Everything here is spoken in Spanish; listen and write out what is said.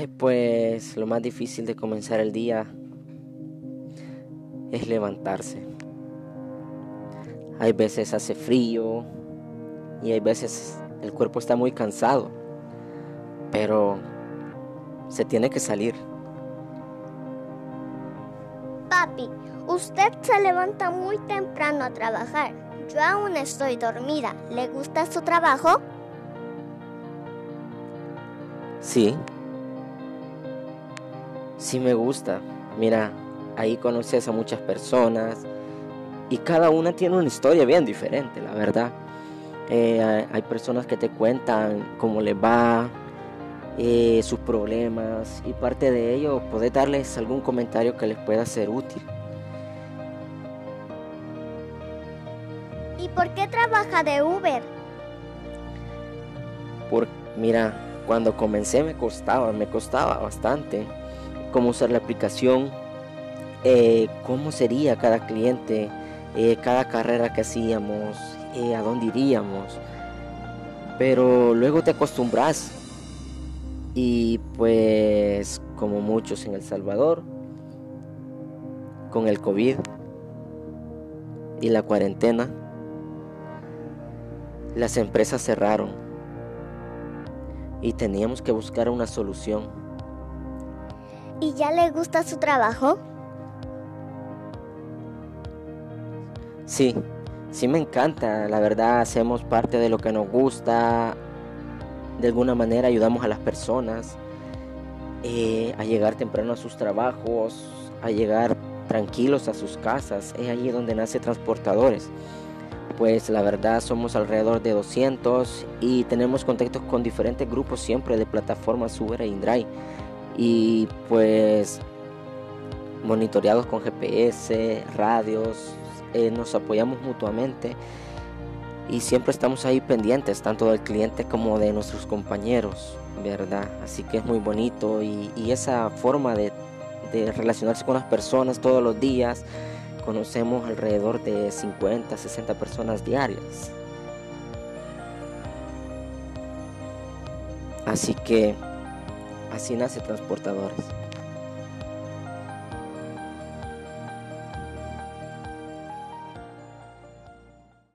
Ay, pues lo más difícil de comenzar el día es levantarse. Hay veces hace frío y hay veces el cuerpo está muy cansado, pero se tiene que salir. Papi, usted se levanta muy temprano a trabajar. Yo aún estoy dormida. ¿Le gusta su trabajo? Sí. Sí me gusta. Mira, ahí conoces a muchas personas y cada una tiene una historia bien diferente, la verdad. Eh, hay personas que te cuentan cómo les va, eh, sus problemas y parte de ello poder darles algún comentario que les pueda ser útil. ¿Y por qué trabaja de Uber? Por, mira, cuando comencé me costaba, me costaba bastante cómo usar la aplicación, eh, cómo sería cada cliente, eh, cada carrera que hacíamos, eh, a dónde iríamos. Pero luego te acostumbras y pues como muchos en El Salvador, con el COVID y la cuarentena, las empresas cerraron y teníamos que buscar una solución. ¿Y ya le gusta su trabajo? Sí, sí me encanta, la verdad hacemos parte de lo que nos gusta, de alguna manera ayudamos a las personas eh, a llegar temprano a sus trabajos, a llegar tranquilos a sus casas, es allí donde nace Transportadores. Pues la verdad somos alrededor de 200 y tenemos contactos con diferentes grupos siempre de plataformas Uber e InDrive. Y pues monitoreados con GPS, radios, eh, nos apoyamos mutuamente y siempre estamos ahí pendientes, tanto del cliente como de nuestros compañeros, ¿verdad? Así que es muy bonito y, esa forma de, de, relacionarse con las personas todos los días, conocemos alrededor de 50, 60 personas diarias. Así que así nace Transportadores.